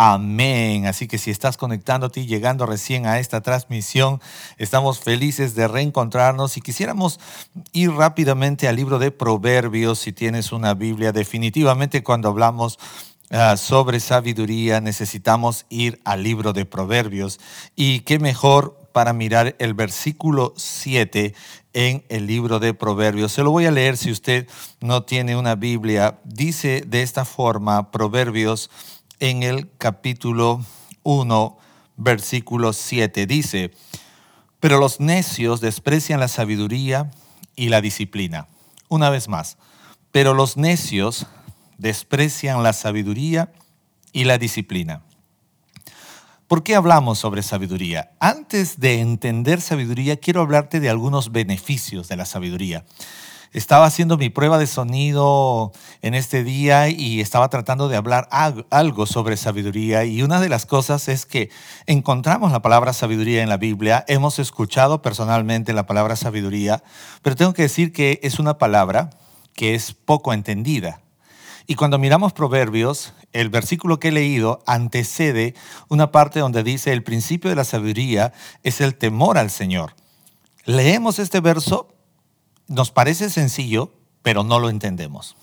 Amén. Así que si estás conectándote y llegando recién a esta transmisión, estamos felices de reencontrarnos y quisiéramos ir rápidamente al libro de Proverbios, si tienes una Biblia. Definitivamente cuando hablamos ah, sobre sabiduría necesitamos ir al libro de Proverbios. Y qué mejor para mirar el versículo 7 en el libro de Proverbios. Se lo voy a leer si usted no tiene una Biblia. Dice de esta forma Proverbios en el capítulo 1, versículo 7. Dice, pero los necios desprecian la sabiduría y la disciplina. Una vez más, pero los necios desprecian la sabiduría y la disciplina. ¿Por qué hablamos sobre sabiduría? Antes de entender sabiduría, quiero hablarte de algunos beneficios de la sabiduría estaba haciendo mi prueba de sonido en este día y estaba tratando de hablar algo sobre sabiduría y una de las cosas es que encontramos la palabra sabiduría en la Biblia, hemos escuchado personalmente la palabra sabiduría, pero tengo que decir que es una palabra que es poco entendida. Y cuando miramos Proverbios, el versículo que he leído antecede una parte donde dice el principio de la sabiduría es el temor al Señor. Leemos este verso nos parece sencillo, pero no lo entendemos.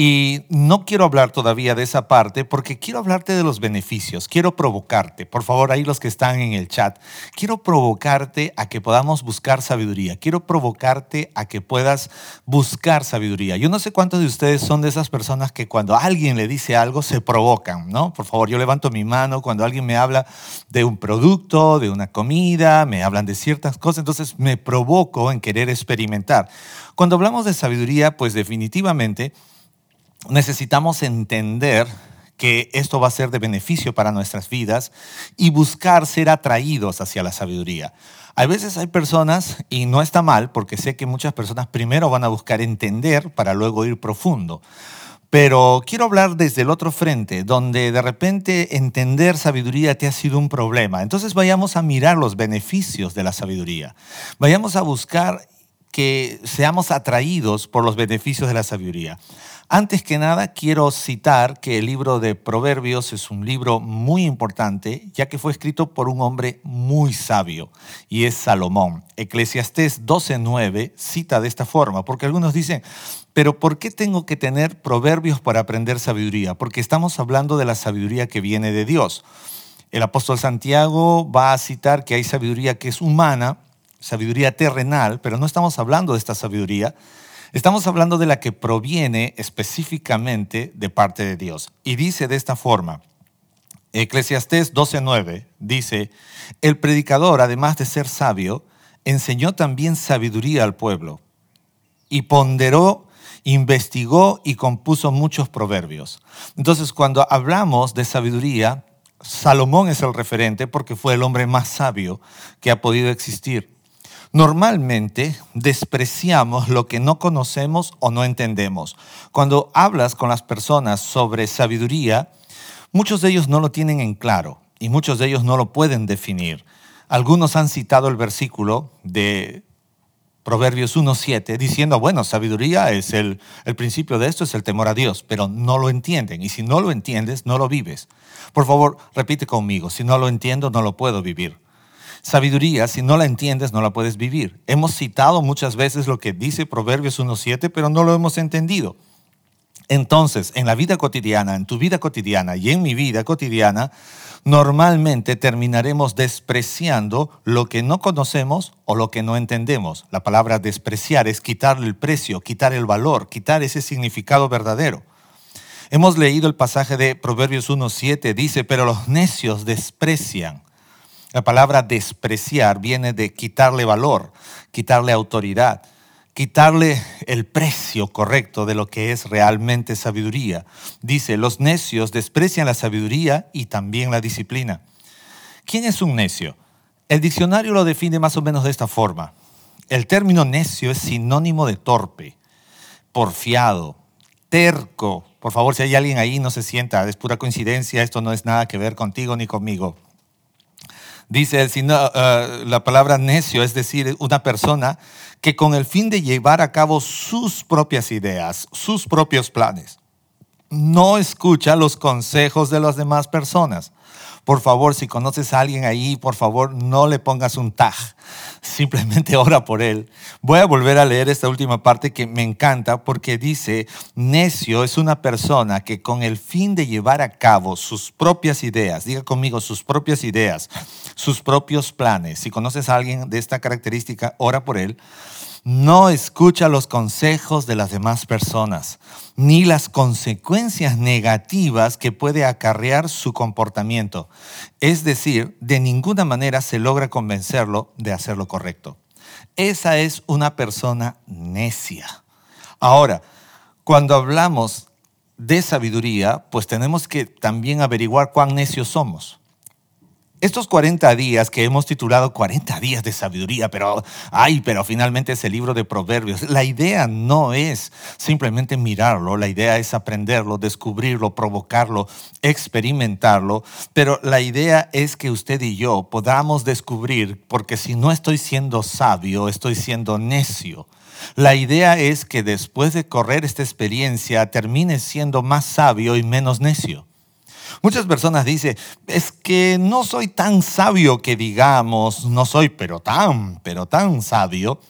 Y no quiero hablar todavía de esa parte porque quiero hablarte de los beneficios, quiero provocarte, por favor ahí los que están en el chat, quiero provocarte a que podamos buscar sabiduría, quiero provocarte a que puedas buscar sabiduría. Yo no sé cuántos de ustedes son de esas personas que cuando alguien le dice algo se provocan, ¿no? Por favor, yo levanto mi mano cuando alguien me habla de un producto, de una comida, me hablan de ciertas cosas, entonces me provoco en querer experimentar. Cuando hablamos de sabiduría, pues definitivamente necesitamos entender que esto va a ser de beneficio para nuestras vidas y buscar ser atraídos hacia la sabiduría. A veces hay personas, y no está mal, porque sé que muchas personas primero van a buscar entender para luego ir profundo. Pero quiero hablar desde el otro frente, donde de repente entender sabiduría te ha sido un problema. Entonces vayamos a mirar los beneficios de la sabiduría. Vayamos a buscar que seamos atraídos por los beneficios de la sabiduría. Antes que nada, quiero citar que el libro de Proverbios es un libro muy importante, ya que fue escrito por un hombre muy sabio, y es Salomón. Eclesiastés 12.9 cita de esta forma, porque algunos dicen, pero ¿por qué tengo que tener proverbios para aprender sabiduría? Porque estamos hablando de la sabiduría que viene de Dios. El apóstol Santiago va a citar que hay sabiduría que es humana, sabiduría terrenal, pero no estamos hablando de esta sabiduría, Estamos hablando de la que proviene específicamente de parte de Dios. Y dice de esta forma, Eclesiastés 12:9 dice, el predicador, además de ser sabio, enseñó también sabiduría al pueblo y ponderó, investigó y compuso muchos proverbios. Entonces, cuando hablamos de sabiduría, Salomón es el referente porque fue el hombre más sabio que ha podido existir. Normalmente despreciamos lo que no conocemos o no entendemos. Cuando hablas con las personas sobre sabiduría, muchos de ellos no lo tienen en claro y muchos de ellos no lo pueden definir. Algunos han citado el versículo de Proverbios 1.7 diciendo, bueno, sabiduría es el, el principio de esto, es el temor a Dios, pero no lo entienden. Y si no lo entiendes, no lo vives. Por favor, repite conmigo, si no lo entiendo, no lo puedo vivir. Sabiduría, si no la entiendes, no la puedes vivir. Hemos citado muchas veces lo que dice Proverbios 1.7, pero no lo hemos entendido. Entonces, en la vida cotidiana, en tu vida cotidiana y en mi vida cotidiana, normalmente terminaremos despreciando lo que no conocemos o lo que no entendemos. La palabra despreciar es quitarle el precio, quitar el valor, quitar ese significado verdadero. Hemos leído el pasaje de Proverbios 1.7, dice, pero los necios desprecian la palabra despreciar viene de quitarle valor, quitarle autoridad, quitarle el precio correcto de lo que es realmente sabiduría. Dice, los necios desprecian la sabiduría y también la disciplina. ¿Quién es un necio? El diccionario lo define más o menos de esta forma. El término necio es sinónimo de torpe, porfiado, terco. Por favor, si hay alguien ahí, no se sienta, es pura coincidencia, esto no es nada que ver contigo ni conmigo. Dice uh, la palabra necio, es decir, una persona que con el fin de llevar a cabo sus propias ideas, sus propios planes, no escucha los consejos de las demás personas. Por favor, si conoces a alguien ahí, por favor, no le pongas un tag. Simplemente ora por él. Voy a volver a leer esta última parte que me encanta porque dice, necio es una persona que con el fin de llevar a cabo sus propias ideas, diga conmigo, sus propias ideas, sus propios planes. Si conoces a alguien de esta característica, ora por él no escucha los consejos de las demás personas, ni las consecuencias negativas que puede acarrear su comportamiento. Es decir, de ninguna manera se logra convencerlo de hacer lo correcto. Esa es una persona necia. Ahora, cuando hablamos de sabiduría, pues tenemos que también averiguar cuán necios somos. Estos 40 días que hemos titulado 40 días de sabiduría, pero, ay, pero finalmente es el libro de proverbios. La idea no es simplemente mirarlo, la idea es aprenderlo, descubrirlo, provocarlo, experimentarlo, pero la idea es que usted y yo podamos descubrir, porque si no estoy siendo sabio, estoy siendo necio. La idea es que después de correr esta experiencia termine siendo más sabio y menos necio. Muchas personas dicen, es que no soy tan sabio que digamos, no soy pero tan, pero tan sabio.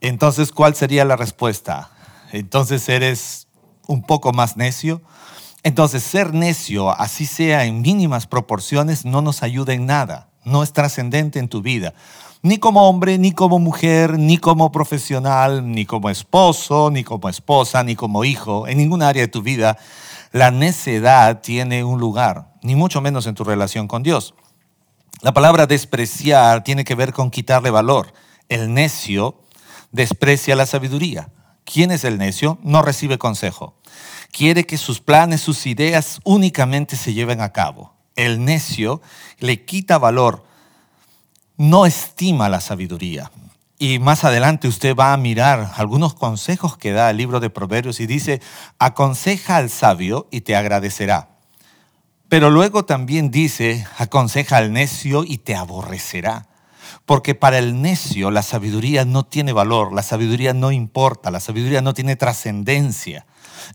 Entonces, ¿cuál sería la respuesta? Entonces, ¿eres un poco más necio? Entonces, ser necio, así sea en mínimas proporciones, no nos ayuda en nada, no es trascendente en tu vida. Ni como hombre, ni como mujer, ni como profesional, ni como esposo, ni como esposa, ni como hijo, en ningún área de tu vida la necedad tiene un lugar, ni mucho menos en tu relación con Dios. La palabra despreciar tiene que ver con quitarle valor. El necio desprecia la sabiduría. ¿Quién es el necio? No recibe consejo. Quiere que sus planes, sus ideas únicamente se lleven a cabo. El necio le quita valor, no estima la sabiduría. Y más adelante usted va a mirar algunos consejos que da el libro de Proverbios y dice, aconseja al sabio y te agradecerá. Pero luego también dice, aconseja al necio y te aborrecerá. Porque para el necio la sabiduría no tiene valor, la sabiduría no importa, la sabiduría no tiene trascendencia.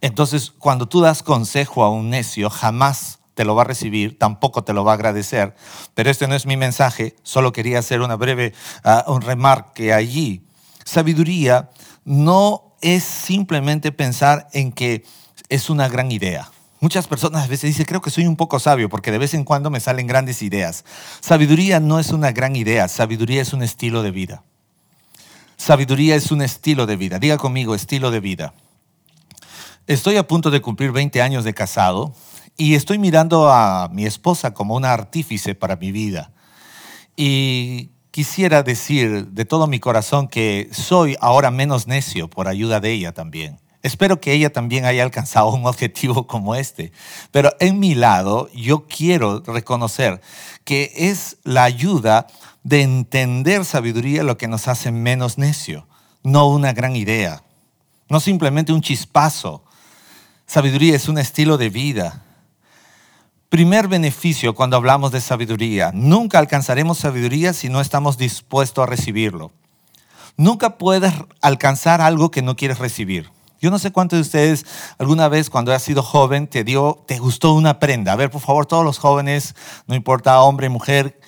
Entonces, cuando tú das consejo a un necio, jamás te lo va a recibir, tampoco te lo va a agradecer. Pero este no es mi mensaje, solo quería hacer una breve uh, un remarque allí. Sabiduría no es simplemente pensar en que es una gran idea. Muchas personas a veces dicen, creo que soy un poco sabio porque de vez en cuando me salen grandes ideas. Sabiduría no es una gran idea, sabiduría es un estilo de vida. Sabiduría es un estilo de vida. Diga conmigo, estilo de vida. Estoy a punto de cumplir 20 años de casado y estoy mirando a mi esposa como una artífice para mi vida. Y quisiera decir de todo mi corazón que soy ahora menos necio por ayuda de ella también. Espero que ella también haya alcanzado un objetivo como este. Pero en mi lado, yo quiero reconocer que es la ayuda de entender sabiduría lo que nos hace menos necio, no una gran idea, no simplemente un chispazo. Sabiduría es un estilo de vida, Primer beneficio cuando hablamos de sabiduría. Nunca alcanzaremos sabiduría si no estamos dispuestos a recibirlo. Nunca puedes alcanzar algo que no quieres recibir. Yo no sé cuántos de ustedes alguna vez cuando has sido joven te dio, te gustó una prenda. A ver, por favor, todos los jóvenes, no importa hombre, mujer,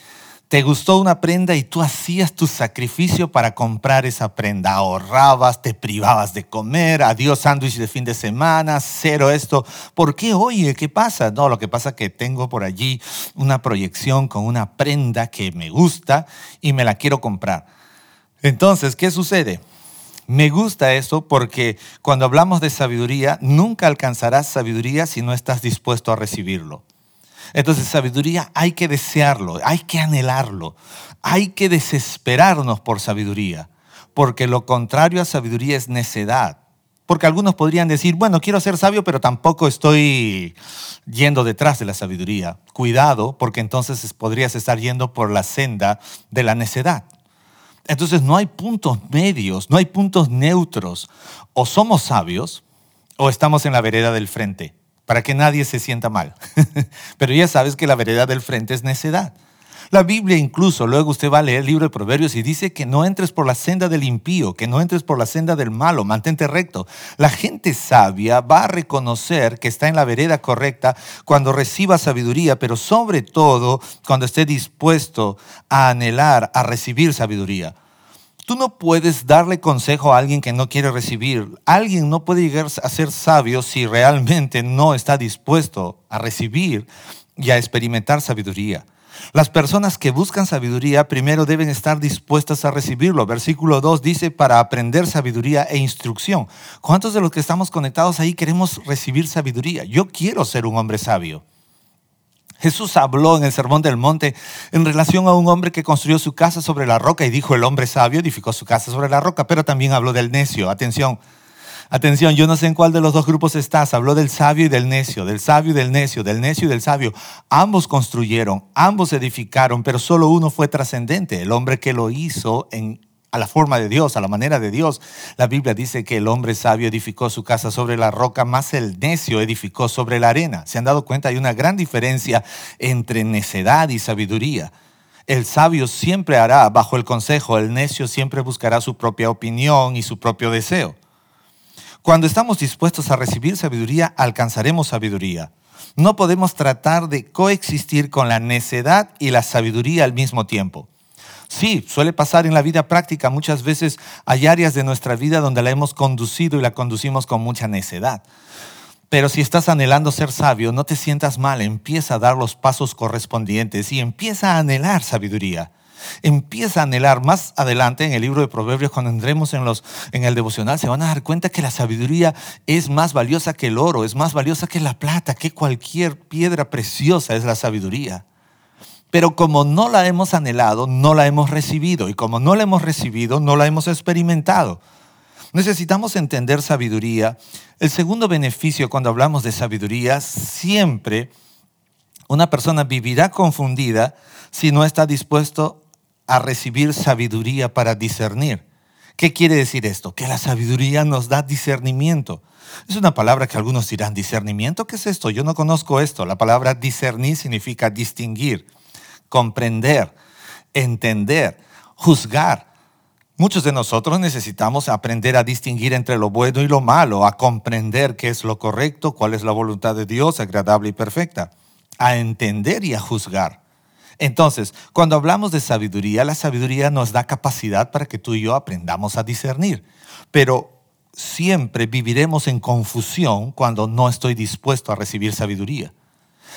te gustó una prenda y tú hacías tu sacrificio para comprar esa prenda. Ahorrabas, te privabas de comer, adiós sándwich de fin de semana, cero esto. ¿Por qué? Oye, ¿qué pasa? No, lo que pasa es que tengo por allí una proyección con una prenda que me gusta y me la quiero comprar. Entonces, ¿qué sucede? Me gusta eso porque cuando hablamos de sabiduría, nunca alcanzarás sabiduría si no estás dispuesto a recibirlo. Entonces, sabiduría hay que desearlo, hay que anhelarlo, hay que desesperarnos por sabiduría, porque lo contrario a sabiduría es necedad. Porque algunos podrían decir, bueno, quiero ser sabio, pero tampoco estoy yendo detrás de la sabiduría. Cuidado, porque entonces podrías estar yendo por la senda de la necedad. Entonces no hay puntos medios, no hay puntos neutros. O somos sabios o estamos en la vereda del frente, para que nadie se sienta mal. Pero ya sabes que la vereda del frente es necedad. La Biblia incluso, luego usted va a leer el libro de Proverbios y dice que no entres por la senda del impío, que no entres por la senda del malo, mantente recto. La gente sabia va a reconocer que está en la vereda correcta cuando reciba sabiduría, pero sobre todo cuando esté dispuesto a anhelar, a recibir sabiduría. Tú no puedes darle consejo a alguien que no quiere recibir. Alguien no puede llegar a ser sabio si realmente no está dispuesto a recibir y a experimentar sabiduría. Las personas que buscan sabiduría primero deben estar dispuestas a recibirlo. Versículo 2 dice, para aprender sabiduría e instrucción. ¿Cuántos de los que estamos conectados ahí queremos recibir sabiduría? Yo quiero ser un hombre sabio. Jesús habló en el Sermón del Monte en relación a un hombre que construyó su casa sobre la roca y dijo, el hombre sabio edificó su casa sobre la roca, pero también habló del necio. Atención, atención, yo no sé en cuál de los dos grupos estás. Habló del sabio y del necio, del sabio y del necio, del necio y del sabio. Ambos construyeron, ambos edificaron, pero solo uno fue trascendente, el hombre que lo hizo en a la forma de Dios, a la manera de Dios. La Biblia dice que el hombre sabio edificó su casa sobre la roca, más el necio edificó sobre la arena. ¿Se han dado cuenta? Hay una gran diferencia entre necedad y sabiduría. El sabio siempre hará bajo el consejo, el necio siempre buscará su propia opinión y su propio deseo. Cuando estamos dispuestos a recibir sabiduría, alcanzaremos sabiduría. No podemos tratar de coexistir con la necedad y la sabiduría al mismo tiempo. Sí, suele pasar en la vida práctica. Muchas veces hay áreas de nuestra vida donde la hemos conducido y la conducimos con mucha necedad. Pero si estás anhelando ser sabio, no te sientas mal, empieza a dar los pasos correspondientes y empieza a anhelar sabiduría. Empieza a anhelar más adelante en el libro de Proverbios, cuando entremos en, los, en el devocional, se van a dar cuenta que la sabiduría es más valiosa que el oro, es más valiosa que la plata, que cualquier piedra preciosa es la sabiduría. Pero como no la hemos anhelado, no la hemos recibido. Y como no la hemos recibido, no la hemos experimentado. Necesitamos entender sabiduría. El segundo beneficio cuando hablamos de sabiduría, siempre una persona vivirá confundida si no está dispuesto a recibir sabiduría para discernir. ¿Qué quiere decir esto? Que la sabiduría nos da discernimiento. Es una palabra que algunos dirán, ¿discernimiento? ¿Qué es esto? Yo no conozco esto. La palabra discernir significa distinguir comprender, entender, juzgar. Muchos de nosotros necesitamos aprender a distinguir entre lo bueno y lo malo, a comprender qué es lo correcto, cuál es la voluntad de Dios, agradable y perfecta, a entender y a juzgar. Entonces, cuando hablamos de sabiduría, la sabiduría nos da capacidad para que tú y yo aprendamos a discernir. Pero siempre viviremos en confusión cuando no estoy dispuesto a recibir sabiduría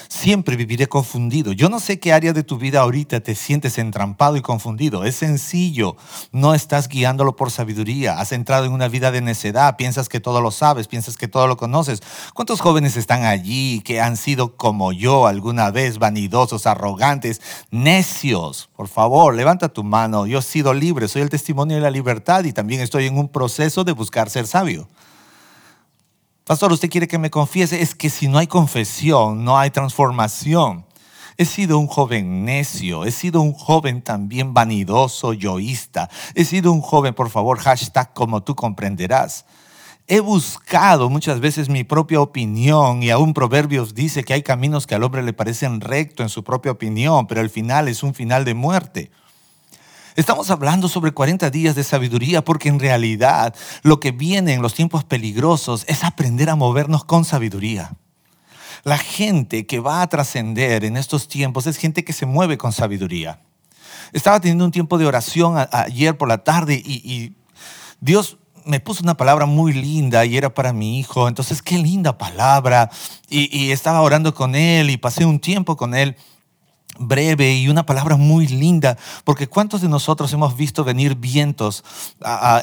siempre viviré confundido. Yo no sé qué área de tu vida ahorita te sientes entrampado y confundido. Es sencillo. No estás guiándolo por sabiduría. Has entrado en una vida de necedad. Piensas que todo lo sabes, piensas que todo lo conoces. ¿Cuántos jóvenes están allí que han sido como yo alguna vez, vanidosos, arrogantes, necios? Por favor, levanta tu mano. Yo he sido libre, soy el testimonio de la libertad y también estoy en un proceso de buscar ser sabio. Pastor, usted quiere que me confiese. Es que si no hay confesión, no hay transformación. He sido un joven necio, he sido un joven también vanidoso, yoísta. He sido un joven, por favor, hashtag como tú comprenderás. He buscado muchas veces mi propia opinión y aún Proverbios dice que hay caminos que al hombre le parecen rectos en su propia opinión, pero el final es un final de muerte. Estamos hablando sobre 40 días de sabiduría porque en realidad lo que viene en los tiempos peligrosos es aprender a movernos con sabiduría. La gente que va a trascender en estos tiempos es gente que se mueve con sabiduría. Estaba teniendo un tiempo de oración ayer por la tarde y, Dios me puso una palabra muy linda y era para mi hijo. Entonces, qué linda palabra. y estaba orando con él y pasé un tiempo con él breve y una palabra muy linda, porque ¿cuántos de nosotros hemos visto venir vientos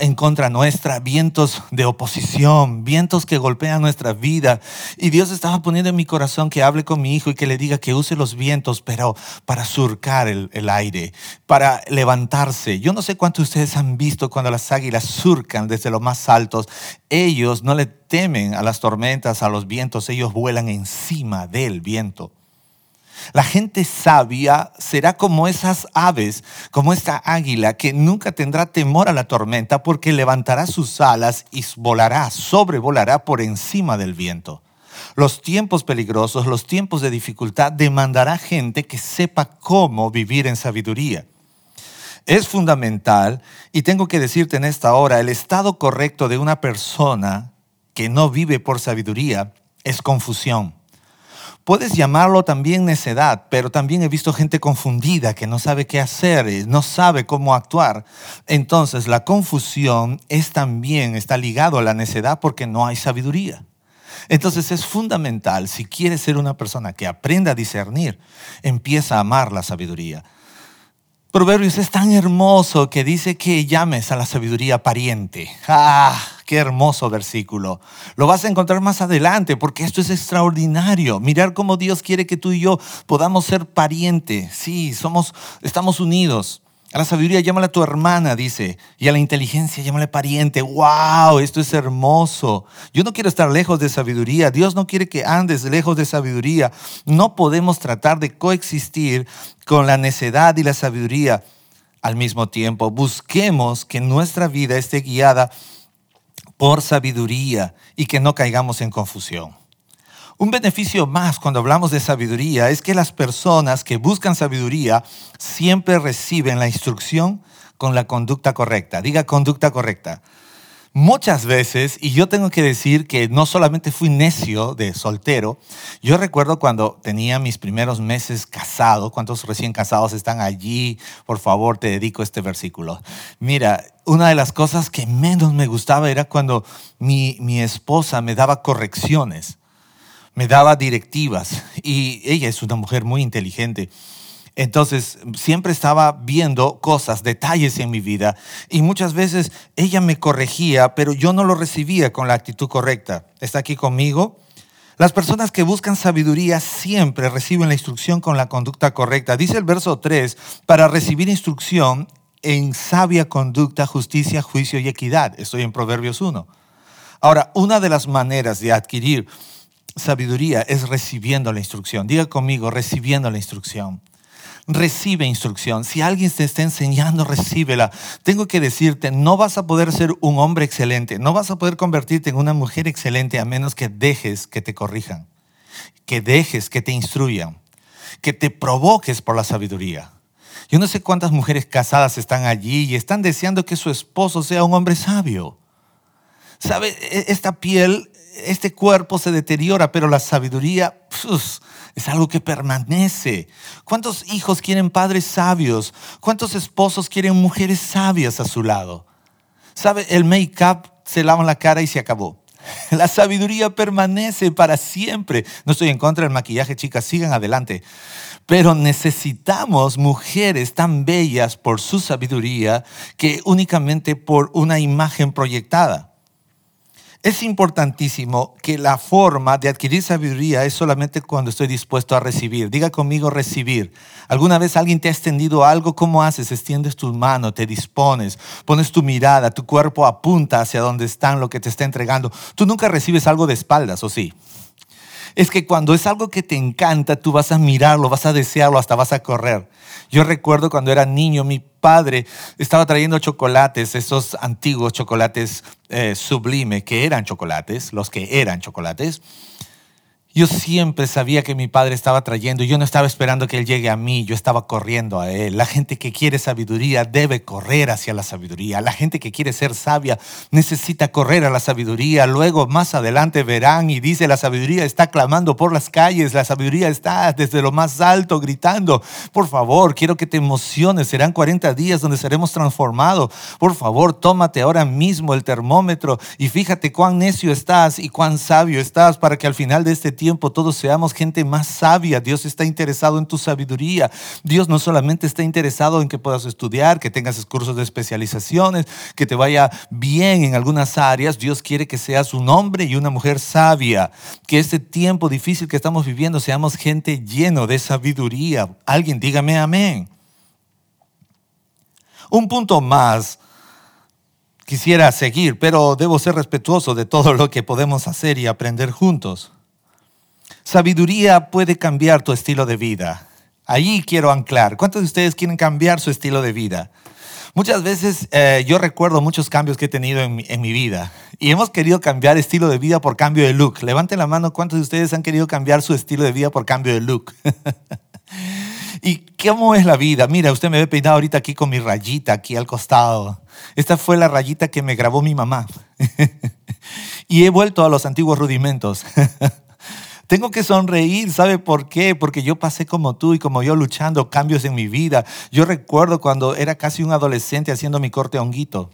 en contra nuestra, vientos de oposición, vientos que golpean nuestra vida? Y Dios estaba poniendo en mi corazón que hable con mi hijo y que le diga que use los vientos, pero para surcar el, el aire, para levantarse. Yo no sé cuántos de ustedes han visto cuando las águilas surcan desde los más altos. Ellos no le temen a las tormentas, a los vientos, ellos vuelan encima del viento. La gente sabia será como esas aves, como esta águila que nunca tendrá temor a la tormenta porque levantará sus alas y volará, sobrevolará por encima del viento. Los tiempos peligrosos, los tiempos de dificultad demandará gente que sepa cómo vivir en sabiduría. Es fundamental, y tengo que decirte en esta hora, el estado correcto de una persona que no vive por sabiduría es confusión. Puedes llamarlo también necedad, pero también he visto gente confundida que no sabe qué hacer, no sabe cómo actuar. Entonces la confusión es también, está ligado a la necedad porque no hay sabiduría. Entonces es fundamental, si quieres ser una persona que aprenda a discernir, empieza a amar la sabiduría. Proverbios es tan hermoso que dice que llames a la sabiduría pariente. ¡Ah! ¡Qué hermoso versículo! Lo vas a encontrar más adelante porque esto es extraordinario. Mirar cómo Dios quiere que tú y yo podamos ser parientes. Sí, somos, estamos unidos. A la sabiduría llámala tu hermana, dice. Y a la inteligencia llámale pariente. ¡Wow! Esto es hermoso. Yo no quiero estar lejos de sabiduría. Dios no quiere que andes lejos de sabiduría. No podemos tratar de coexistir con la necedad y la sabiduría al mismo tiempo. Busquemos que nuestra vida esté guiada por sabiduría y que no caigamos en confusión. Un beneficio más cuando hablamos de sabiduría es que las personas que buscan sabiduría siempre reciben la instrucción con la conducta correcta. Diga conducta correcta. Muchas veces, y yo tengo que decir que no solamente fui necio de soltero, yo recuerdo cuando tenía mis primeros meses casado, ¿cuántos recién casados están allí? Por favor, te dedico este versículo. Mira, una de las cosas que menos me gustaba era cuando mi, mi esposa me daba correcciones me daba directivas y ella es una mujer muy inteligente. Entonces, siempre estaba viendo cosas, detalles en mi vida y muchas veces ella me corregía, pero yo no lo recibía con la actitud correcta. ¿Está aquí conmigo? Las personas que buscan sabiduría siempre reciben la instrucción con la conducta correcta. Dice el verso 3, para recibir instrucción en sabia conducta, justicia, juicio y equidad. Estoy en Proverbios 1. Ahora, una de las maneras de adquirir sabiduría es recibiendo la instrucción. Diga conmigo, recibiendo la instrucción. Recibe instrucción. Si alguien te está enseñando, recíbela. Tengo que decirte, no vas a poder ser un hombre excelente, no vas a poder convertirte en una mujer excelente a menos que dejes que te corrijan, que dejes que te instruyan, que te provoques por la sabiduría. Yo no sé cuántas mujeres casadas están allí y están deseando que su esposo sea un hombre sabio. ¿Sabe? E-, esta piel este cuerpo se deteriora, pero la sabiduría es algo que permanece. ¿Cuántos hijos quieren padres sabios? ¿Cuántos esposos quieren mujeres sabias a su lado? ¿Sabe? El make-up se lava la cara y se acabó. La sabiduría permanece para siempre. No estoy en contra del maquillaje, chicas, sigan adelante. Pero necesitamos mujeres tan bellas por su sabiduría que únicamente por una imagen proyectada. Es importantísimo que la forma de adquirir sabiduría es solamente cuando estoy dispuesto a recibir. Diga conmigo recibir. ¿Alguna vez alguien te ha extendido algo? ¿Cómo haces? Extiendes tus manos, te dispones, pones tu mirada, tu cuerpo apunta hacia donde están lo que te está entregando. Tú nunca recibes algo de espaldas, ¿o sí? es que cuando es algo que te encanta, tú vas a mirarlo, vas a desearlo, hasta vas a correr. Yo recuerdo cuando era niño, mi padre estaba trayendo chocolates, esos antiguos chocolates eh, sublime, que eran chocolates, los que eran chocolates. Yo siempre sabía que mi padre estaba trayendo yo no estaba esperando que él llegue a mí, yo estaba corriendo a él. La gente que quiere sabiduría debe correr hacia la sabiduría. La gente que quiere ser sabia necesita correr a la sabiduría. Luego más adelante verán y dice, la sabiduría está clamando por las calles, la sabiduría está desde lo más alto gritando. Por favor, quiero que te emociones, serán 40 días donde seremos transformados. Por favor, tómate ahora mismo el termómetro y fíjate cuán necio estás y cuán sabio estás para que al final de este tiempo todos seamos gente más sabia. Dios está interesado en tu sabiduría. Dios no solamente está interesado en que puedas estudiar, que tengas cursos de especializaciones, que te vaya bien en algunas áreas. Dios quiere que seas un hombre y una mujer sabia. Que este tiempo difícil que estamos viviendo seamos gente lleno de sabiduría. Alguien dígame amén. Un punto más quisiera seguir, pero debo ser respetuoso de todo lo que podemos hacer y aprender juntos. Sabiduría puede cambiar tu estilo de vida. Ahí quiero anclar. ¿Cuántos de ustedes quieren cambiar su estilo de vida? Muchas veces eh, yo recuerdo muchos cambios que he tenido en en mi, vida y hemos querido cambiar estilo de vida por cambio de look. Levanten la mano, ¿cuántos de ustedes han querido cambiar su estilo de vida por cambio de look? ¿Y cómo es la vida? Mira, usted me ve peinado ahorita aquí con mi rayita aquí al costado. Esta fue la rayita que me grabó mi mamá. y he vuelto a los antiguos rudimentos. Tengo que sonreír, ¿sabe por qué? Porque yo pasé como tú y como yo luchando cambios en mi vida. Yo recuerdo cuando era casi un adolescente haciendo mi corte honguito.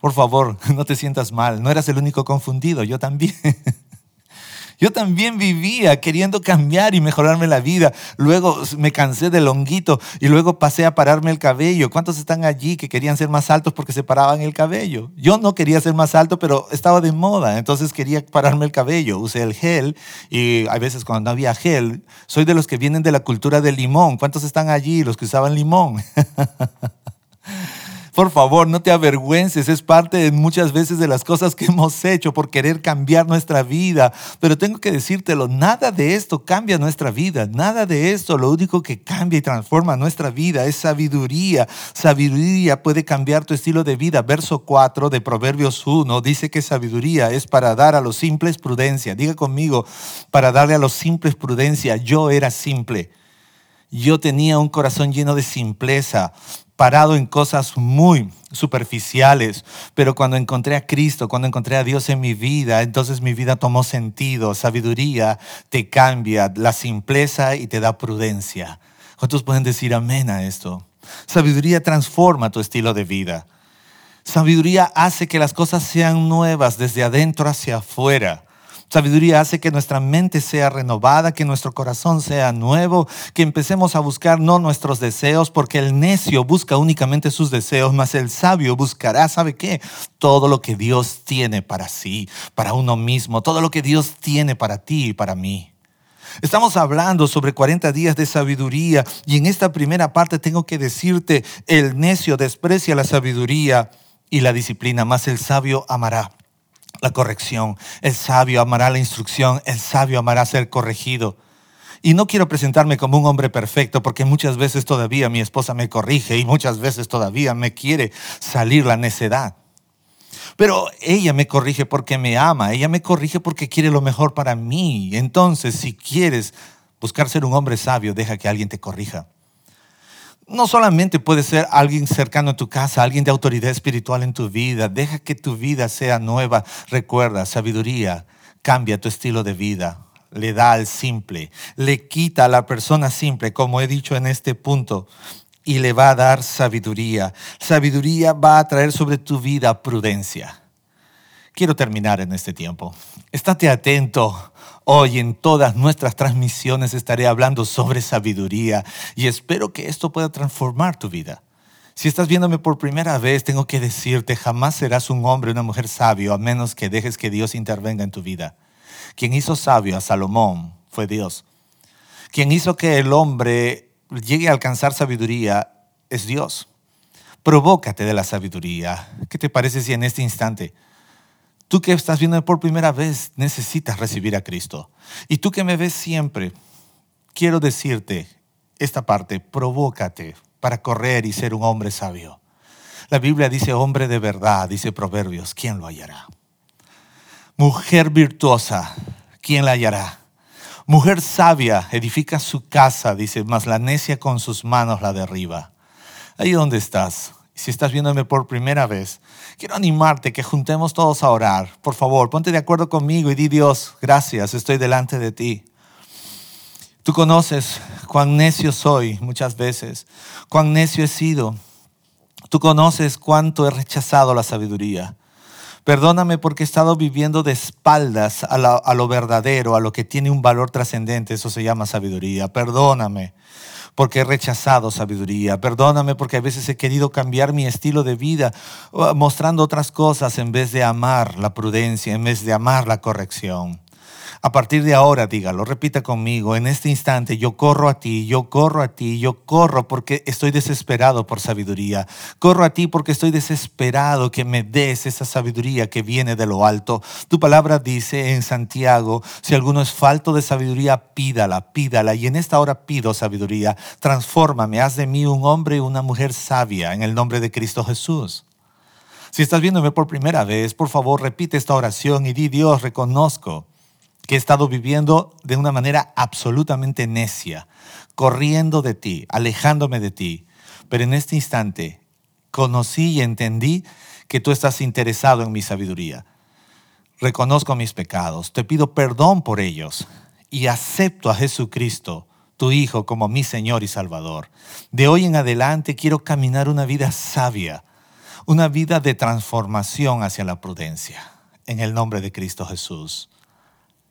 Por favor, no te sientas mal, no eras el único confundido, yo también. Yo también vivía queriendo cambiar y mejorarme la vida. Luego me cansé del honguito y luego pasé a pararme el cabello. ¿Cuántos están allí que querían ser más altos porque se paraban el cabello? Yo no quería ser más alto, pero estaba de moda, entonces quería pararme el cabello. Usé el gel y a veces cuando no había gel, soy de los que vienen de la cultura del limón. ¿Cuántos están allí los que usaban limón? Por favor, no te avergüences, es parte de muchas veces de las cosas que hemos hecho por querer cambiar nuestra vida. Pero tengo que decírtelo, nada de esto cambia nuestra vida, nada de esto, lo único que cambia y transforma nuestra vida es sabiduría. Sabiduría puede cambiar tu estilo de vida. Verso 4 de Proverbios 1 dice que sabiduría es para dar a los simples prudencia. Diga conmigo, para darle a los simples prudencia. Yo era simple. Yo tenía un corazón lleno de simpleza parado en cosas muy superficiales, pero cuando encontré a Cristo, cuando encontré a Dios en mi vida, entonces mi vida tomó sentido, sabiduría te cambia la simpleza y te da prudencia. ¿Cuántos pueden decir amén a esto? Sabiduría transforma tu estilo de vida. Sabiduría hace que las cosas sean nuevas desde adentro hacia afuera. Sabiduría hace que nuestra mente sea renovada, que nuestro corazón sea nuevo, que empecemos a buscar no nuestros deseos, porque el necio busca únicamente sus deseos, mas el sabio buscará, ¿sabe qué? Todo lo que Dios tiene para sí, para uno mismo, todo lo que Dios tiene para ti y para mí. Estamos hablando sobre 40 días de sabiduría y en esta primera parte tengo que decirte, el necio desprecia la sabiduría y la disciplina, mas el sabio amará la corrección. El sabio amará la instrucción. El sabio amará ser corregido. Y no quiero presentarme como un hombre perfecto porque muchas veces todavía mi esposa me corrige y muchas veces todavía me quiere salir la necedad. Pero ella me corrige porque me ama, ella me corrige porque quiere lo mejor para mí. Entonces, si quieres buscar ser un hombre sabio, deja que alguien te corrija no solamente puede ser alguien cercano a tu casa, alguien de autoridad espiritual en tu vida. Deja que tu vida sea nueva. Recuerda, sabiduría cambia tu estilo de vida. Le da al simple, le quita a la persona simple, como he dicho en este punto, y le va a dar sabiduría. Sabiduría va a traer sobre tu vida prudencia. Quiero terminar en este tiempo. Estate atento Hoy en todas nuestras transmisiones estaré hablando sobre sabiduría y espero que esto pueda transformar tu vida. Si estás viéndome por primera vez, tengo que decirte, jamás serás un hombre o una mujer sabio a menos que dejes que Dios intervenga en tu vida. Quien hizo sabio a Salomón fue Dios. Quien hizo que el hombre llegue a alcanzar sabiduría es Dios. Provócate de la sabiduría. ¿Qué te parece si en este instante Tú que estás viendo por primera vez, necesitas recibir a Cristo. Y tú que me ves siempre, quiero decirte esta parte, provócate para correr y ser un hombre sabio. La Biblia dice hombre de verdad, dice Proverbios, ¿quién lo hallará? Mujer virtuosa, ¿quién la hallará? Mujer sabia edifica su casa, dice, mas la necia con sus manos la derriba. Ahí donde estás, si estás viéndome por primera vez, quiero animarte que juntemos todos a orar. Por favor, ponte de acuerdo conmigo y di Dios, gracias, estoy delante de ti. Tú conoces cuán necio soy muchas veces, cuán necio he sido. Tú conoces cuánto he rechazado la sabiduría. Perdóname porque he estado viviendo de espaldas a, a lo verdadero, a lo que tiene un valor trascendente. Eso se llama sabiduría. Perdóname porque he rechazado sabiduría. Perdóname porque a veces he querido cambiar mi estilo de vida mostrando otras cosas en vez de amar la prudencia, en vez de amar la corrección. A partir de ahora, dígalo, repita conmigo, en este instante yo corro a ti, yo corro a ti, yo corro porque estoy desesperado por sabiduría. Corro a ti porque estoy desesperado que me des esa sabiduría que viene de lo alto. Tu palabra dice en Santiago, si alguno es falto de sabiduría, pídala, pídala. Y en esta hora pido sabiduría. Transfórmame, haz de mí un hombre y una mujer sabia en el nombre de Cristo Jesús. Si estás viéndome por primera vez, por favor repite esta oración y di, Dios, reconozco que he estado viviendo de una manera absolutamente necia, corriendo de ti, alejándome de ti. Pero en este instante conocí y entendí que tú estás interesado en mi sabiduría. Reconozco mis pecados, te pido perdón por ellos y acepto a Jesucristo, tu Hijo, como mi Señor y Salvador. De hoy en adelante quiero caminar una vida sabia, una vida de transformación hacia la prudencia. En el nombre de Cristo Jesús.